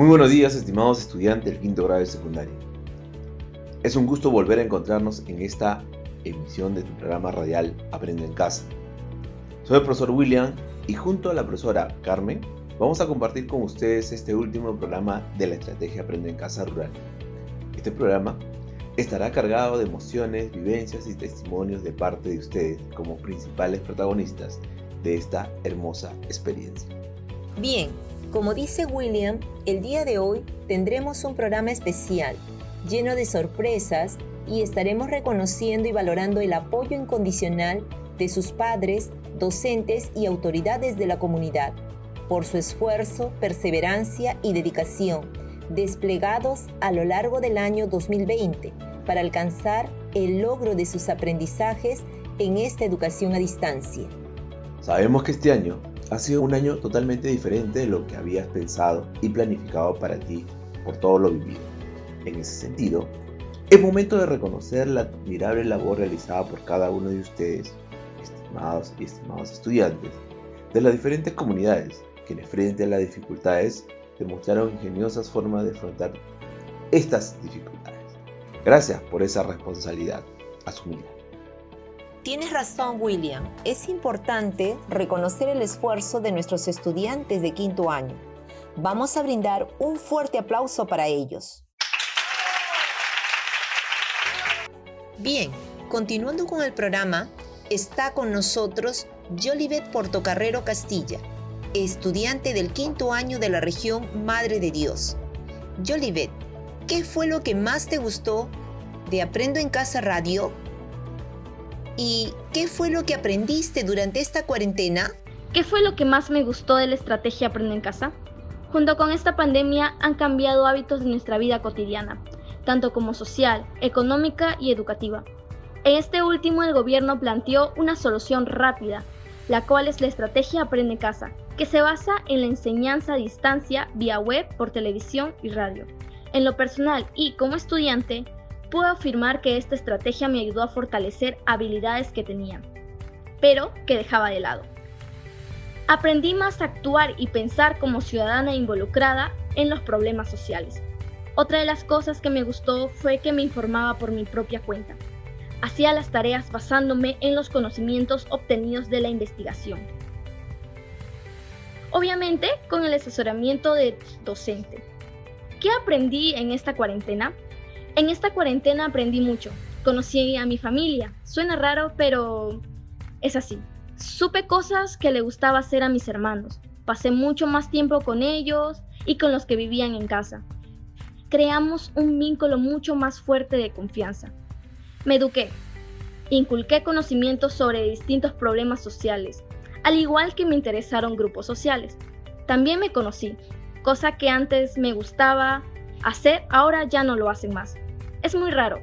Muy buenos días, estimados estudiantes del quinto grado de secundaria. Es un gusto volver a encontrarnos en esta emisión de tu programa radial Aprende en Casa. Soy el profesor William y junto a la profesora Carmen vamos a compartir con ustedes este último programa de la estrategia Aprende en Casa Rural. Este programa estará cargado de emociones, vivencias y testimonios de parte de ustedes como principales protagonistas de esta hermosa experiencia. Bien, como dice William, el día de hoy tendremos un programa especial, lleno de sorpresas y estaremos reconociendo y valorando el apoyo incondicional de sus padres, docentes y autoridades de la comunidad por su esfuerzo, perseverancia y dedicación desplegados a lo largo del año 2020 para alcanzar el logro de sus aprendizajes en esta educación a distancia. Sabemos que este año ha sido un año totalmente diferente de lo que habías pensado y planificado para ti por todo lo vivido. En ese sentido, es momento de reconocer la admirable labor realizada por cada uno de ustedes, estimados y estimados estudiantes, de las diferentes comunidades, quienes frente a las dificultades demostraron ingeniosas formas de afrontar estas dificultades. Gracias por esa responsabilidad asumida. Tienes razón, William. Es importante reconocer el esfuerzo de nuestros estudiantes de quinto año. Vamos a brindar un fuerte aplauso para ellos. Bien, continuando con el programa, está con nosotros Jolivet Portocarrero Castilla, estudiante del quinto año de la región Madre de Dios. Jolivet, ¿qué fue lo que más te gustó de Aprendo en Casa Radio ¿Y qué fue lo que aprendiste durante esta cuarentena? ¿Qué fue lo que más me gustó de la estrategia Aprende en Casa? Junto con esta pandemia han cambiado hábitos de nuestra vida cotidiana, tanto como social, económica y educativa. En este último el gobierno planteó una solución rápida, la cual es la estrategia Aprende en Casa, que se basa en la enseñanza a distancia vía web, por televisión y radio. En lo personal y como estudiante, puedo afirmar que esta estrategia me ayudó a fortalecer habilidades que tenía, pero que dejaba de lado. Aprendí más a actuar y pensar como ciudadana involucrada en los problemas sociales. Otra de las cosas que me gustó fue que me informaba por mi propia cuenta. Hacía las tareas basándome en los conocimientos obtenidos de la investigación. Obviamente con el asesoramiento de docente. ¿Qué aprendí en esta cuarentena? En esta cuarentena aprendí mucho. Conocí a mi familia. Suena raro, pero es así. Supe cosas que le gustaba hacer a mis hermanos. Pasé mucho más tiempo con ellos y con los que vivían en casa. Creamos un vínculo mucho más fuerte de confianza. Me eduqué. Inculqué conocimientos sobre distintos problemas sociales, al igual que me interesaron grupos sociales. También me conocí, cosa que antes me gustaba hacer, ahora ya no lo hacen más. Es muy raro,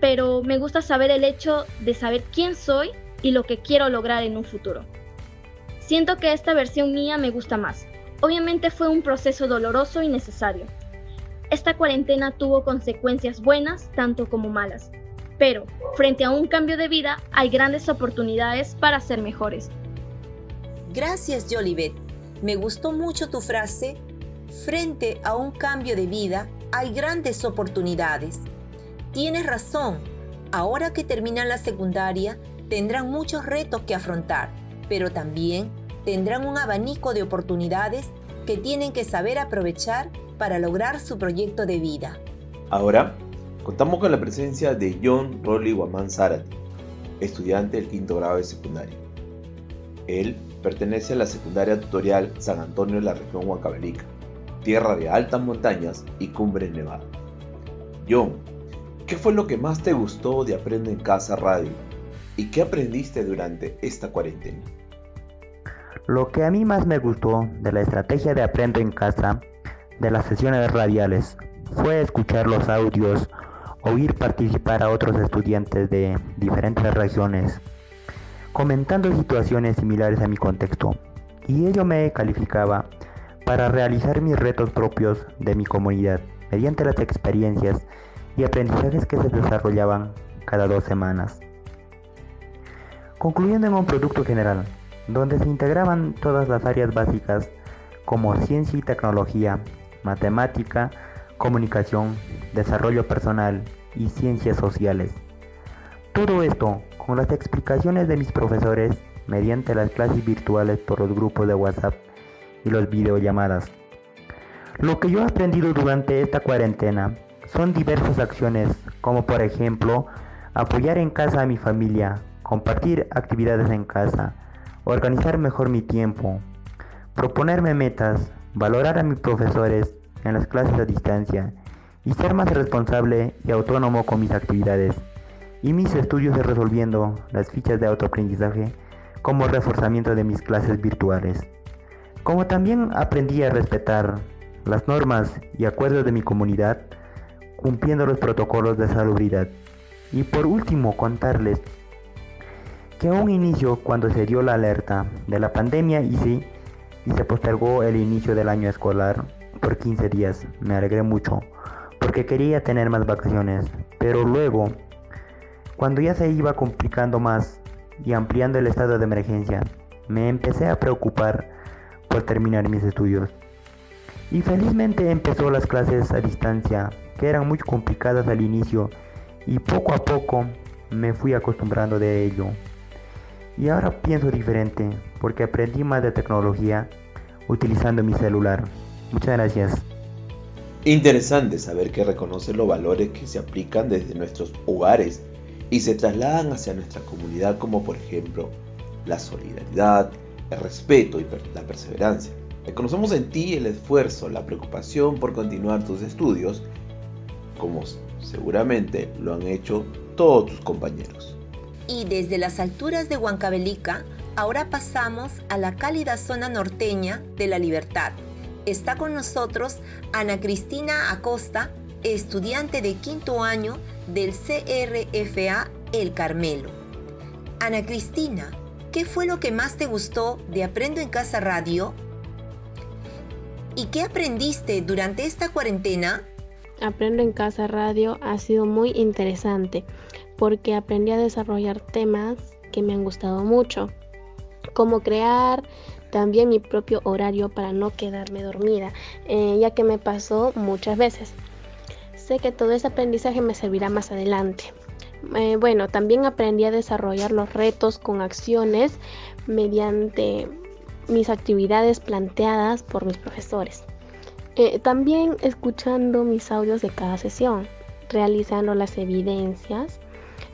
pero me gusta saber el hecho de saber quién soy y lo que quiero lograr en un futuro. Siento que esta versión mía me gusta más. Obviamente fue un proceso doloroso y necesario. Esta cuarentena tuvo consecuencias buenas tanto como malas, pero frente a un cambio de vida hay grandes oportunidades para ser mejores. Gracias, Jolivet. Me gustó mucho tu frase, frente a un cambio de vida hay grandes oportunidades. Tienes razón, ahora que terminan la secundaria tendrán muchos retos que afrontar, pero también tendrán un abanico de oportunidades que tienen que saber aprovechar para lograr su proyecto de vida. Ahora, contamos con la presencia de John Rolly Guamán Zárate, estudiante del quinto grado de secundaria. Él pertenece a la secundaria tutorial San Antonio de la región Huancavelica tierra de altas montañas y cumbres nevadas. John, ¿qué fue lo que más te gustó de Aprende en Casa Radio? ¿Y qué aprendiste durante esta cuarentena? Lo que a mí más me gustó de la estrategia de Aprendo en Casa, de las sesiones radiales, fue escuchar los audios, oír participar a otros estudiantes de diferentes regiones, comentando situaciones similares a mi contexto, y ello me calificaba para realizar mis retos propios de mi comunidad mediante las experiencias y aprendizajes que se desarrollaban cada dos semanas. Concluyendo en un producto general, donde se integraban todas las áreas básicas como ciencia y tecnología, matemática, comunicación, desarrollo personal y ciencias sociales. Todo esto con las explicaciones de mis profesores mediante las clases virtuales por los grupos de WhatsApp y los videollamadas. Lo que yo he aprendido durante esta cuarentena son diversas acciones, como por ejemplo apoyar en casa a mi familia, compartir actividades en casa, organizar mejor mi tiempo, proponerme metas, valorar a mis profesores en las clases a distancia y ser más responsable y autónomo con mis actividades y mis estudios resolviendo las fichas de autoaprendizaje como reforzamiento de mis clases virtuales. Como también aprendí a respetar las normas y acuerdos de mi comunidad, cumpliendo los protocolos de salubridad. Y por último, contarles que a un inicio, cuando se dio la alerta de la pandemia y sí, y se postergó el inicio del año escolar por 15 días, me alegré mucho, porque quería tener más vacaciones, pero luego, cuando ya se iba complicando más y ampliando el estado de emergencia, me empecé a preocupar por terminar mis estudios. Y felizmente empezó las clases a distancia, que eran muy complicadas al inicio, y poco a poco me fui acostumbrando de ello. Y ahora pienso diferente, porque aprendí más de tecnología utilizando mi celular. Muchas gracias. Interesante saber que reconoce los valores que se aplican desde nuestros hogares y se trasladan hacia nuestra comunidad como por ejemplo la solidaridad, el respeto y la perseverancia. Reconocemos en ti el esfuerzo, la preocupación por continuar tus estudios, como seguramente lo han hecho todos tus compañeros. Y desde las alturas de Huancavelica, ahora pasamos a la cálida zona norteña de la libertad. Está con nosotros Ana Cristina Acosta, estudiante de quinto año del CRFA El Carmelo. Ana Cristina, ¿qué fue lo que más te gustó de Aprendo en Casa Radio? ¿Y qué aprendiste durante esta cuarentena? Aprendo en Casa Radio ha sido muy interesante porque aprendí a desarrollar temas que me han gustado mucho, como crear también mi propio horario para no quedarme dormida, eh, ya que me pasó muchas veces. Sé que todo ese aprendizaje me servirá más adelante. Eh, bueno, también aprendí a desarrollar los retos con acciones mediante mis actividades planteadas por mis profesores. Eh, también escuchando mis audios de cada sesión, realizando las evidencias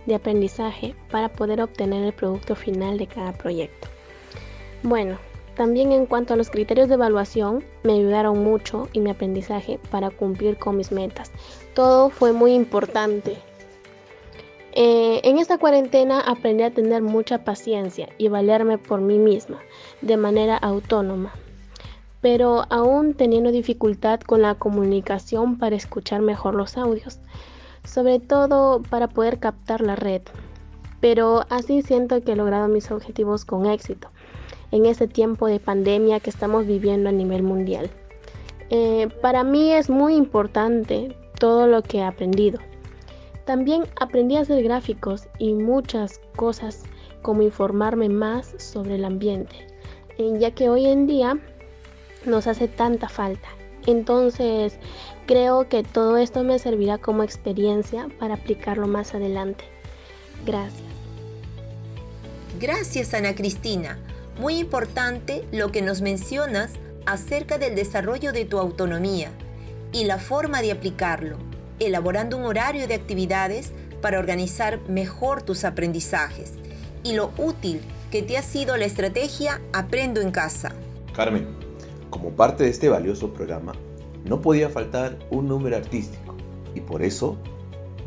de aprendizaje para poder obtener el producto final de cada proyecto. Bueno, también en cuanto a los criterios de evaluación, me ayudaron mucho en mi aprendizaje para cumplir con mis metas. Todo fue muy importante. Eh, en esta cuarentena aprendí a tener mucha paciencia y valerme por mí misma de manera autónoma, pero aún teniendo dificultad con la comunicación para escuchar mejor los audios sobre todo para poder captar la red. Pero así siento que he logrado mis objetivos con éxito en este tiempo de pandemia que estamos viviendo a nivel mundial. Eh, para mí es muy importante todo lo que he aprendido. También aprendí a hacer gráficos y muchas cosas como informarme más sobre el ambiente, eh, ya que hoy en día nos hace tanta falta. Entonces, Creo que todo esto me servirá como experiencia para aplicarlo más adelante. Gracias. Gracias Ana Cristina. Muy importante lo que nos mencionas acerca del desarrollo de tu autonomía y la forma de aplicarlo, elaborando un horario de actividades para organizar mejor tus aprendizajes y lo útil que te ha sido la estrategia Aprendo en casa. Carmen, como parte de este valioso programa, no podía faltar un número artístico y por eso,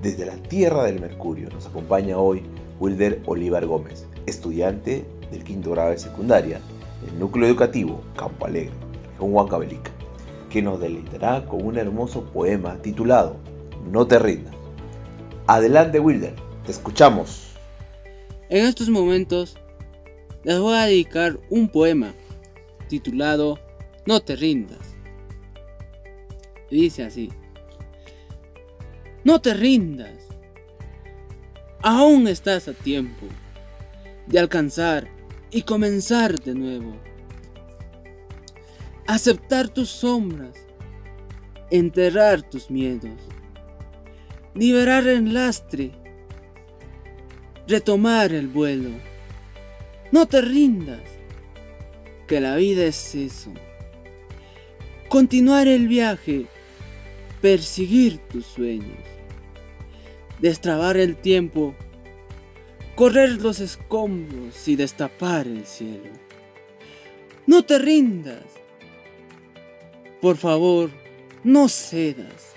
desde la Tierra del Mercurio, nos acompaña hoy Wilder Olivar Gómez, estudiante del quinto grado de secundaria del núcleo educativo Campo Alegre, en Huancavelica. que nos deleitará con un hermoso poema titulado No te rindas. Adelante Wilder, te escuchamos. En estos momentos les voy a dedicar un poema titulado No te rindas. Dice así. No te rindas. Aún estás a tiempo de alcanzar y comenzar de nuevo. Aceptar tus sombras, enterrar tus miedos, liberar el lastre, retomar el vuelo. No te rindas, que la vida es eso. Continuar el viaje, perseguir tus sueños, destrabar el tiempo correr los escombros y destapar el cielo. No te rindas. Por favor, no cedas.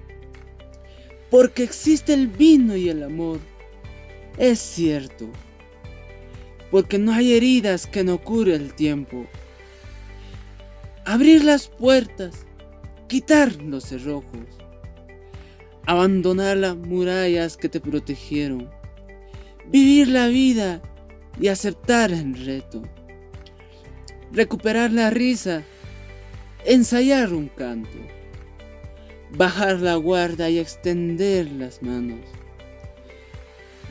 porque existe el vino y el amor, es cierto, porque no hay heridas que no cure el tiempo. Abrir las puertas, quitar los cerrojos, abandonar las murallas que te protegieron vivir la vida y aceptar el reto, recuperar la risa, ensayar un canto, bajar la guarda y extender las manos,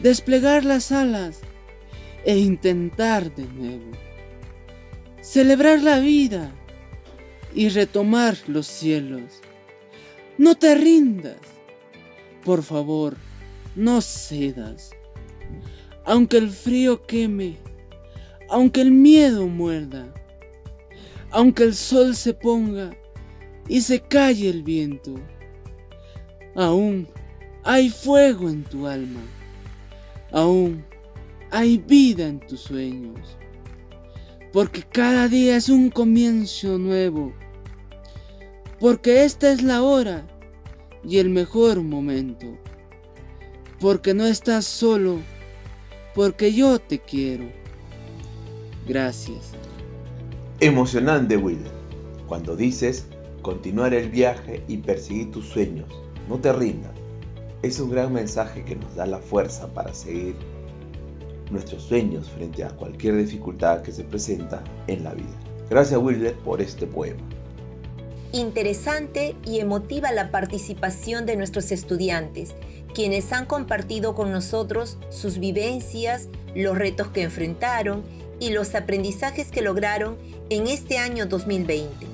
desplegar las alas e intentar de nuevo, celebrar la vida y retomar los cielos. No te rindas, por favor, no cedas aunque el frío queme, aunque el miedo muerda, aunque el sol se ponga y se calle el viento, aún hay fuego en tu alma, aún hay vida en tus sueños, porque cada día es un comienzo nuevo, porque esta es la hora y el mejor momento, porque no estás solo, porque yo te quiero. Gracias. Emocionante, Will. Cuando dices continuar el viaje y perseguir tus sueños, no te rindas. Es un gran mensaje que nos da la fuerza para seguir nuestros sueños frente a cualquier dificultad que se presenta en la vida. Gracias Wilder por este poema. Interesante y emotiva la participación de nuestros estudiantes quienes han compartido con nosotros sus vivencias, los retos que enfrentaron y los aprendizajes que lograron en este año 2020.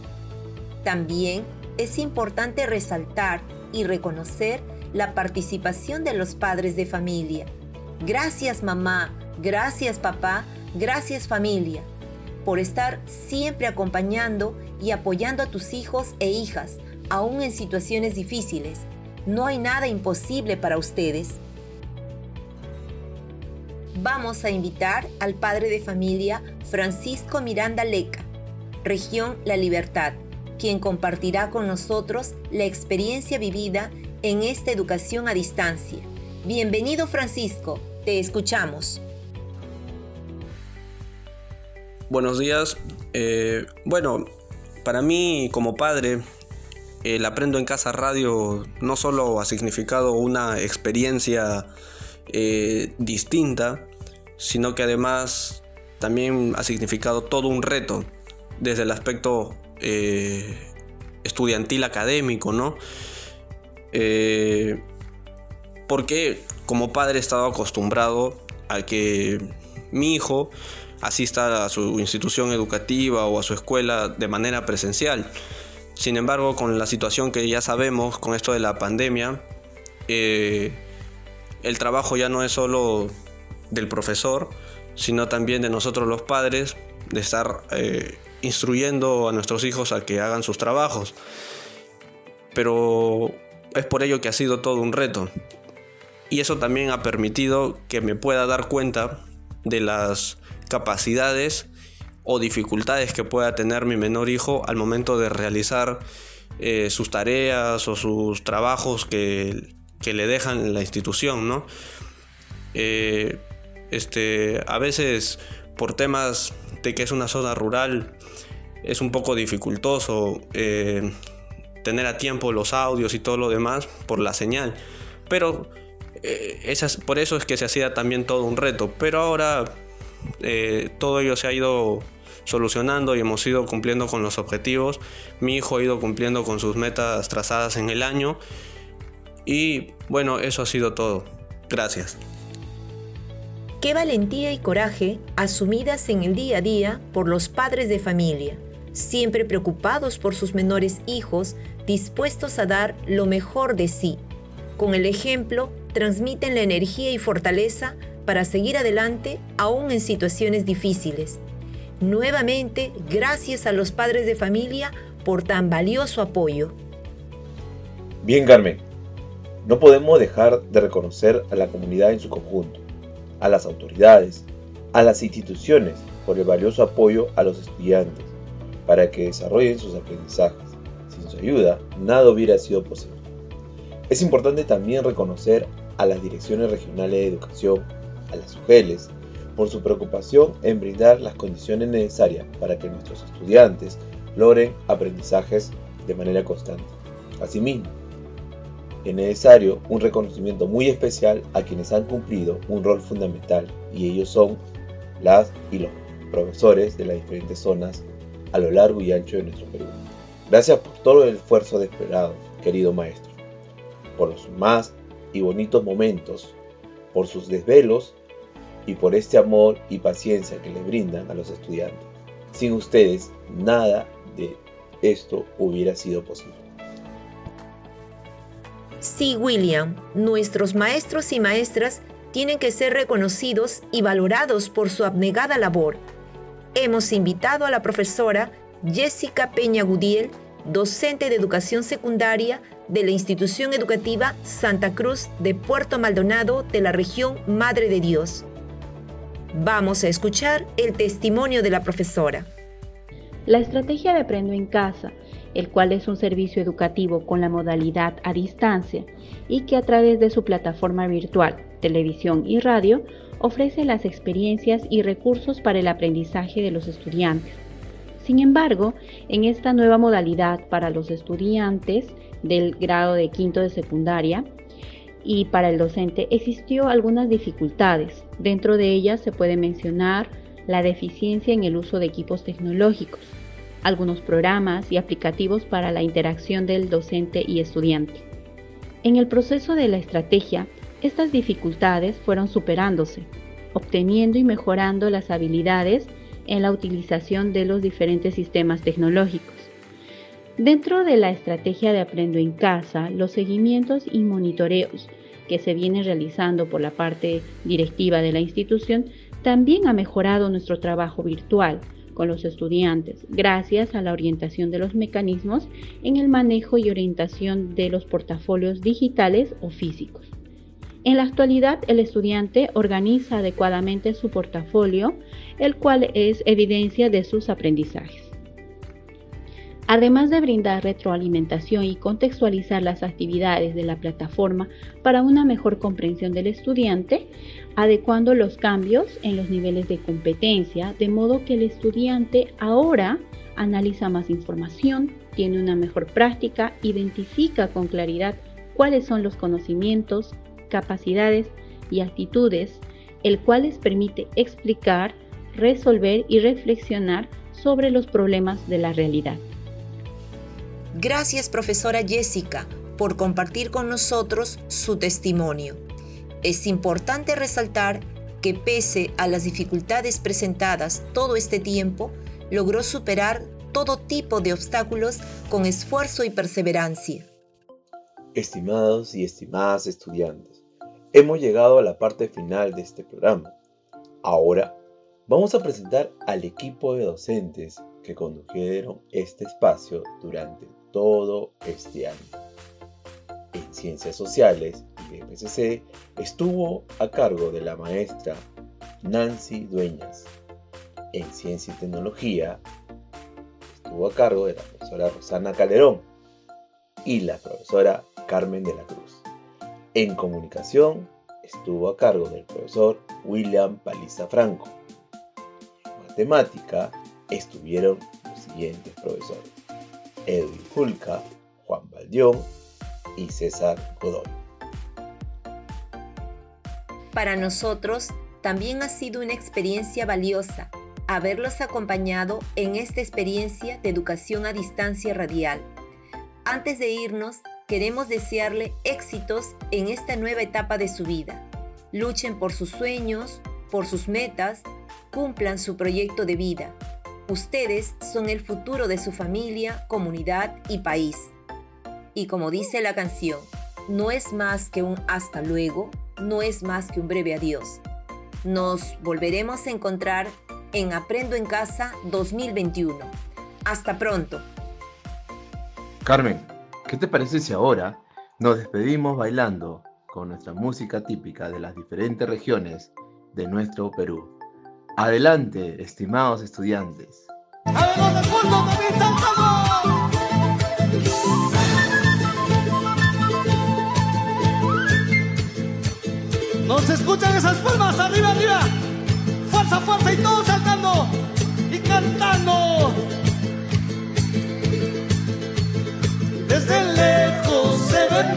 También es importante resaltar y reconocer la participación de los padres de familia. Gracias mamá, gracias papá, gracias familia, por estar siempre acompañando y apoyando a tus hijos e hijas, aún en situaciones difíciles no hay nada imposible para ustedes. Vamos a invitar al padre de familia Francisco Miranda Leca, región La Libertad, quien compartirá con nosotros la experiencia vivida en esta educación a distancia. Bienvenido Francisco, te escuchamos. Buenos días. Eh, bueno, para mí como padre el Aprendo en Casa Radio no solo ha significado una experiencia eh, distinta, sino que además también ha significado todo un reto desde el aspecto eh, estudiantil académico, ¿no? Eh, porque como padre he estado acostumbrado a que mi hijo asista a su institución educativa o a su escuela de manera presencial. Sin embargo, con la situación que ya sabemos, con esto de la pandemia, eh, el trabajo ya no es solo del profesor, sino también de nosotros los padres, de estar instruyendo a nuestros hijos a que hagan sus trabajos. Pero es por ello que ha sido todo un reto. Y eso también ha permitido que me pueda dar cuenta de las capacidades o dificultades que pueda tener mi menor hijo al momento de realizar eh, sus tareas o sus trabajos que, le dejan en la institución, ¿no? Eh, este, a veces por temas que es una zona rural es un poco dificultoso eh, tener a tiempo los audios y todo lo demás por la señal. Pero esas, por eso es que se hacía también todo un reto. Pero ahora todo ello se ha ido solucionando y hemos ido cumpliendo con los objetivos. Mi hijo ha ido cumpliendo con sus metas trazadas en el año. Y bueno, eso ha sido todo. Gracias. Qué valentía y coraje asumidas en el día a día por los padres de familia, siempre preocupados por sus menores hijos, dispuestos a dar lo mejor de sí. Con el ejemplo, transmiten la energía y fortaleza para seguir adelante aún en situaciones difíciles. Nuevamente, gracias a los padres de familia por tan valioso apoyo. Bien, Carmen, no podemos dejar de reconocer a la comunidad en su conjunto, a las autoridades, a las instituciones por el valioso apoyo a los estudiantes para que desarrollen sus aprendizajes. Sin su ayuda, nada hubiera sido posible. Es importante también reconocer a las direcciones regionales de educación, a las UGELES, por su preocupación en brindar las condiciones necesarias para que nuestros estudiantes logren aprendizajes de manera constante. Asimismo, es necesario un reconocimiento muy especial a quienes han cumplido un rol fundamental y ellos son las y los profesores de las diferentes zonas a lo largo y ancho de nuestro Perú. Gracias por todo el esfuerzo desesperado, querido maestro, por los más y bonitos momentos, por sus desvelos y por este amor y paciencia que le brindan a los estudiantes. Sin ustedes, nada de esto hubiera sido posible. Sí, William, nuestros maestros y maestras tienen que ser reconocidos y valorados por su abnegada labor. Hemos invitado a la profesora Jessica Peña Gudiel, docente de educación secundaria de la institución educativa Santa Cruz de Puerto Maldonado de la región Madre de Dios. Vamos a escuchar el testimonio de la profesora. La estrategia de Aprendo en Casa, el cual es un servicio educativo con la modalidad a distancia y que a través de su plataforma virtual, televisión y radio, ofrece las experiencias y recursos para el aprendizaje de los estudiantes. Sin embargo, en esta nueva modalidad para los estudiantes del grado de quinto de secundaria, y para el docente existió algunas dificultades. Dentro de ellas se puede mencionar la deficiencia en el uso de equipos tecnológicos, algunos programas y aplicativos para la interacción del docente y estudiante. En el proceso de la estrategia, estas dificultades fueron superándose, obteniendo y mejorando las habilidades en la utilización de los diferentes sistemas tecnológicos. Dentro de la estrategia de Aprendo en Casa, los seguimientos y monitoreos que se vienen realizando por la parte directiva de la institución también ha mejorado nuestro trabajo virtual con los estudiantes, gracias a la orientación de los mecanismos en el manejo y orientación de los portafolios digitales o físicos. En la actualidad, el estudiante organiza adecuadamente su portafolio, el cual es evidencia de sus aprendizajes. Además de brindar retroalimentación y contextualizar las actividades de la plataforma para una mejor comprensión del estudiante, adecuando los cambios en los niveles de competencia, de modo que el estudiante ahora analiza más información, tiene una mejor práctica, identifica con claridad cuáles son los conocimientos, capacidades y actitudes, el cual les permite explicar, resolver y reflexionar sobre los problemas de la realidad. Gracias, profesora Jessica, por compartir con nosotros su testimonio. Es importante resaltar que pese a las dificultades presentadas todo este tiempo, logró superar todo tipo de obstáculos con esfuerzo y perseverancia. Estimados y estimadas estudiantes, hemos llegado a la parte final de este programa. Ahora vamos a presentar al equipo de docentes que condujeron este espacio durante todo este año. En Ciencias Sociales PCC estuvo a cargo de la maestra Nancy Dueñas. En Ciencia y Tecnología estuvo a cargo de la profesora Rosana Calderón y la profesora Carmen de la Cruz. En Comunicación estuvo a cargo del profesor William Paliza Franco. En Matemática estuvieron los siguientes profesores. Edwin Fulca, Juan Valdión y César Godoy. Para nosotros también ha sido una experiencia valiosa haberlos acompañado en esta experiencia de educación a distancia radial. Antes de irnos, queremos desearle éxitos en esta nueva etapa de su vida. Luchen por sus sueños, por sus metas, cumplan su proyecto de vida. Ustedes son el futuro de su familia, comunidad y país. Y como dice la canción, no es más que un hasta luego, no es más que un breve adiós. Nos volveremos a encontrar en Aprendo en Casa 2021. Hasta pronto. Carmen, ¿qué te parece si ahora nos despedimos bailando con nuestra música típica de las diferentes regiones de nuestro Perú? Adelante, estimados estudiantes. ¿Nos escuchan esas palmas? ¡Arriba, arriba! ¡Fuerza, fuerza! Y todos saltando y cantando. Desde lejos se ven